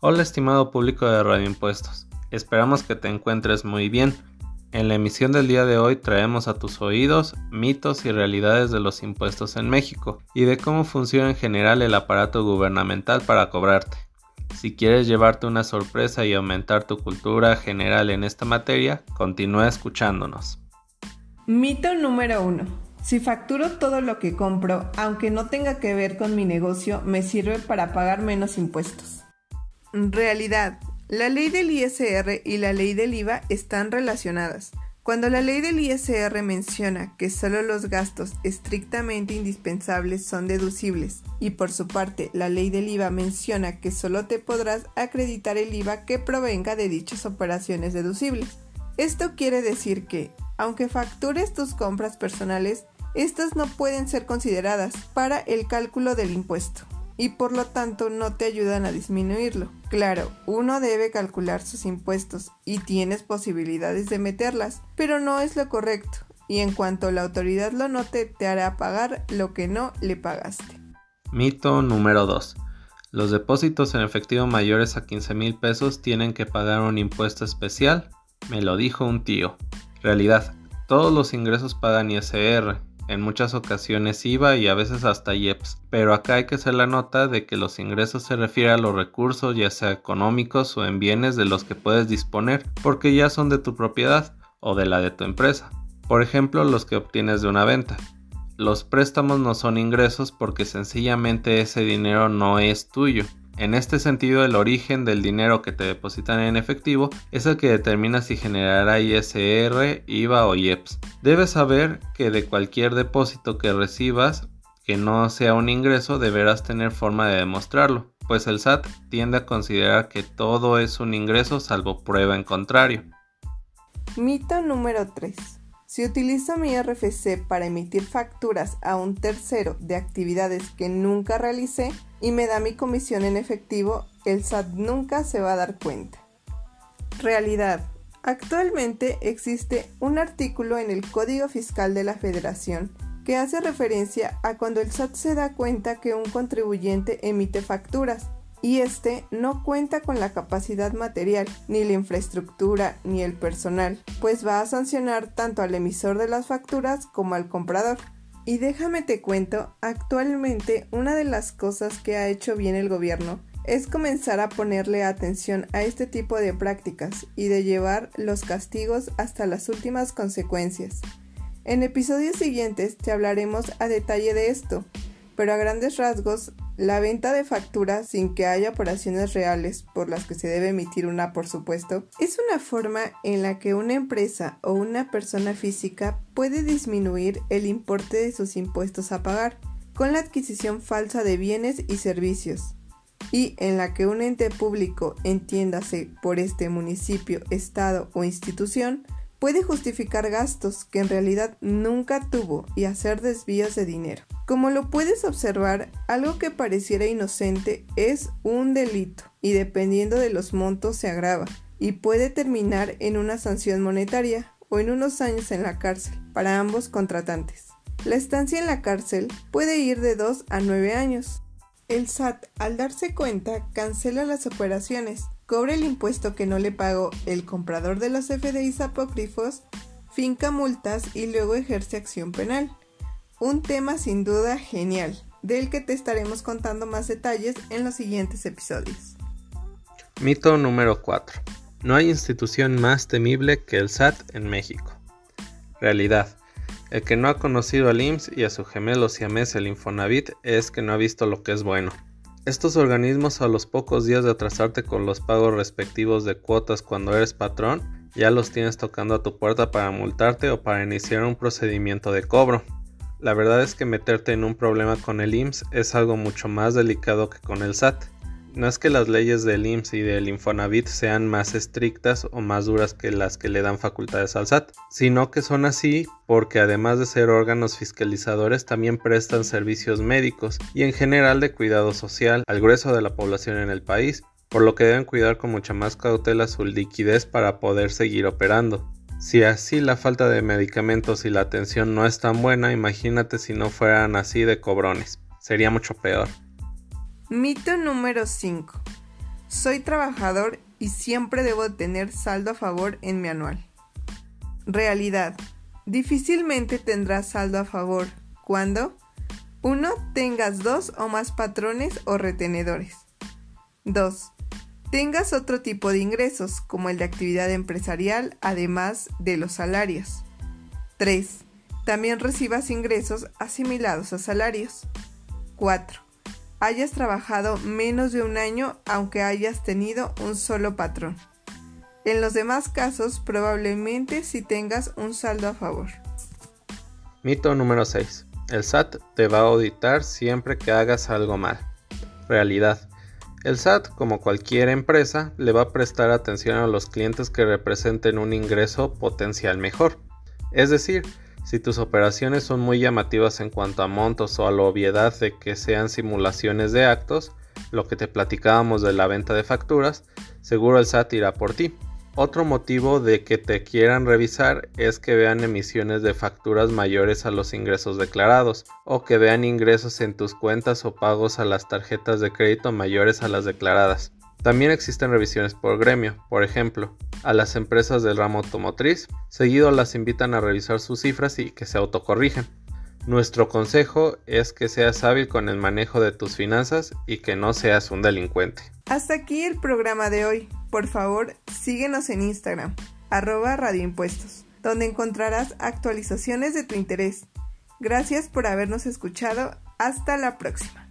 Hola estimado público de Radio Impuestos, esperamos que te encuentres muy bien. En la emisión del día de hoy traemos a tus oídos mitos y realidades de los impuestos en México y de cómo funciona en general el aparato gubernamental para cobrarte. Si quieres llevarte una sorpresa y aumentar tu cultura general en esta materia, continúa escuchándonos. Mito número 1. Si facturo todo lo que compro, aunque no tenga que ver con mi negocio, me sirve para pagar menos impuestos. Realidad. La ley del ISR y la ley del IVA están relacionadas. Cuando la ley del ISR menciona que solo los gastos estrictamente indispensables son deducibles y por su parte la ley del IVA menciona que solo te podrás acreditar el IVA que provenga de dichas operaciones deducibles. Esto quiere decir que, aunque factures tus compras personales, estas no pueden ser consideradas para el cálculo del impuesto y por lo tanto no te ayudan a disminuirlo. Claro, uno debe calcular sus impuestos y tienes posibilidades de meterlas, pero no es lo correcto y en cuanto la autoridad lo note te hará pagar lo que no le pagaste. Mito número 2. Los depósitos en efectivo mayores a 15 mil pesos tienen que pagar un impuesto especial. Me lo dijo un tío. Realidad, todos los ingresos pagan ISR, en muchas ocasiones IVA y a veces hasta IEPS, pero acá hay que hacer la nota de que los ingresos se refiere a los recursos ya sea económicos o en bienes de los que puedes disponer porque ya son de tu propiedad o de la de tu empresa, por ejemplo los que obtienes de una venta. Los préstamos no son ingresos porque sencillamente ese dinero no es tuyo, en este sentido, el origen del dinero que te depositan en efectivo es el que determina si generará ISR, IVA o IEPS. Debes saber que de cualquier depósito que recibas que no sea un ingreso deberás tener forma de demostrarlo, pues el SAT tiende a considerar que todo es un ingreso salvo prueba en contrario. Mito número 3. Si utilizo mi RFC para emitir facturas a un tercero de actividades que nunca realicé y me da mi comisión en efectivo, el SAT nunca se va a dar cuenta. Realidad. Actualmente existe un artículo en el Código Fiscal de la Federación que hace referencia a cuando el SAT se da cuenta que un contribuyente emite facturas y este no cuenta con la capacidad material, ni la infraestructura, ni el personal, pues va a sancionar tanto al emisor de las facturas como al comprador. Y déjame te cuento, actualmente una de las cosas que ha hecho bien el gobierno es comenzar a ponerle atención a este tipo de prácticas y de llevar los castigos hasta las últimas consecuencias. En episodios siguientes te hablaremos a detalle de esto, pero a grandes rasgos la venta de facturas sin que haya operaciones reales por las que se debe emitir una, por supuesto, es una forma en la que una empresa o una persona física puede disminuir el importe de sus impuestos a pagar con la adquisición falsa de bienes y servicios y en la que un ente público, entiéndase por este municipio, estado o institución, puede justificar gastos que en realidad nunca tuvo y hacer desvíos de dinero. Como lo puedes observar, algo que pareciera inocente es un delito y dependiendo de los montos se agrava y puede terminar en una sanción monetaria o en unos años en la cárcel para ambos contratantes. La estancia en la cárcel puede ir de 2 a 9 años. El SAT, al darse cuenta, cancela las operaciones cobra el impuesto que no le pagó el comprador de los FDIs apócrifos, finca multas y luego ejerce acción penal. Un tema sin duda genial, del que te estaremos contando más detalles en los siguientes episodios. Mito número 4. No hay institución más temible que el SAT en México. Realidad. El que no ha conocido al IMSS y a su gemelo siamés el Infonavit es que no ha visto lo que es bueno. Estos organismos a los pocos días de atrasarte con los pagos respectivos de cuotas cuando eres patrón, ya los tienes tocando a tu puerta para multarte o para iniciar un procedimiento de cobro. La verdad es que meterte en un problema con el IMSS es algo mucho más delicado que con el SAT. No es que las leyes del IMSS y del Infonavit sean más estrictas o más duras que las que le dan facultades al SAT, sino que son así porque además de ser órganos fiscalizadores también prestan servicios médicos y en general de cuidado social al grueso de la población en el país, por lo que deben cuidar con mucha más cautela su liquidez para poder seguir operando. Si así la falta de medicamentos y la atención no es tan buena, imagínate si no fueran así de cobrones. Sería mucho peor. Mito número 5. Soy trabajador y siempre debo tener saldo a favor en mi anual. Realidad. Difícilmente tendrás saldo a favor cuando 1. Tengas dos o más patrones o retenedores. 2. Tengas otro tipo de ingresos, como el de actividad empresarial, además de los salarios. 3. También recibas ingresos asimilados a salarios. 4. Hayas trabajado menos de un año aunque hayas tenido un solo patrón. En los demás casos, probablemente si tengas un saldo a favor. Mito número 6. El SAT te va a auditar siempre que hagas algo mal. Realidad. El SAT, como cualquier empresa, le va a prestar atención a los clientes que representen un ingreso potencial mejor. Es decir, si tus operaciones son muy llamativas en cuanto a montos o a la obviedad de que sean simulaciones de actos, lo que te platicábamos de la venta de facturas, seguro el SAT irá por ti. Otro motivo de que te quieran revisar es que vean emisiones de facturas mayores a los ingresos declarados o que vean ingresos en tus cuentas o pagos a las tarjetas de crédito mayores a las declaradas. También existen revisiones por gremio, por ejemplo, a las empresas del ramo automotriz, seguido las invitan a revisar sus cifras y que se autocorrigen. Nuestro consejo es que seas hábil con el manejo de tus finanzas y que no seas un delincuente. Hasta aquí el programa de hoy. Por favor, síguenos en Instagram, arroba radioimpuestos, donde encontrarás actualizaciones de tu interés. Gracias por habernos escuchado. Hasta la próxima.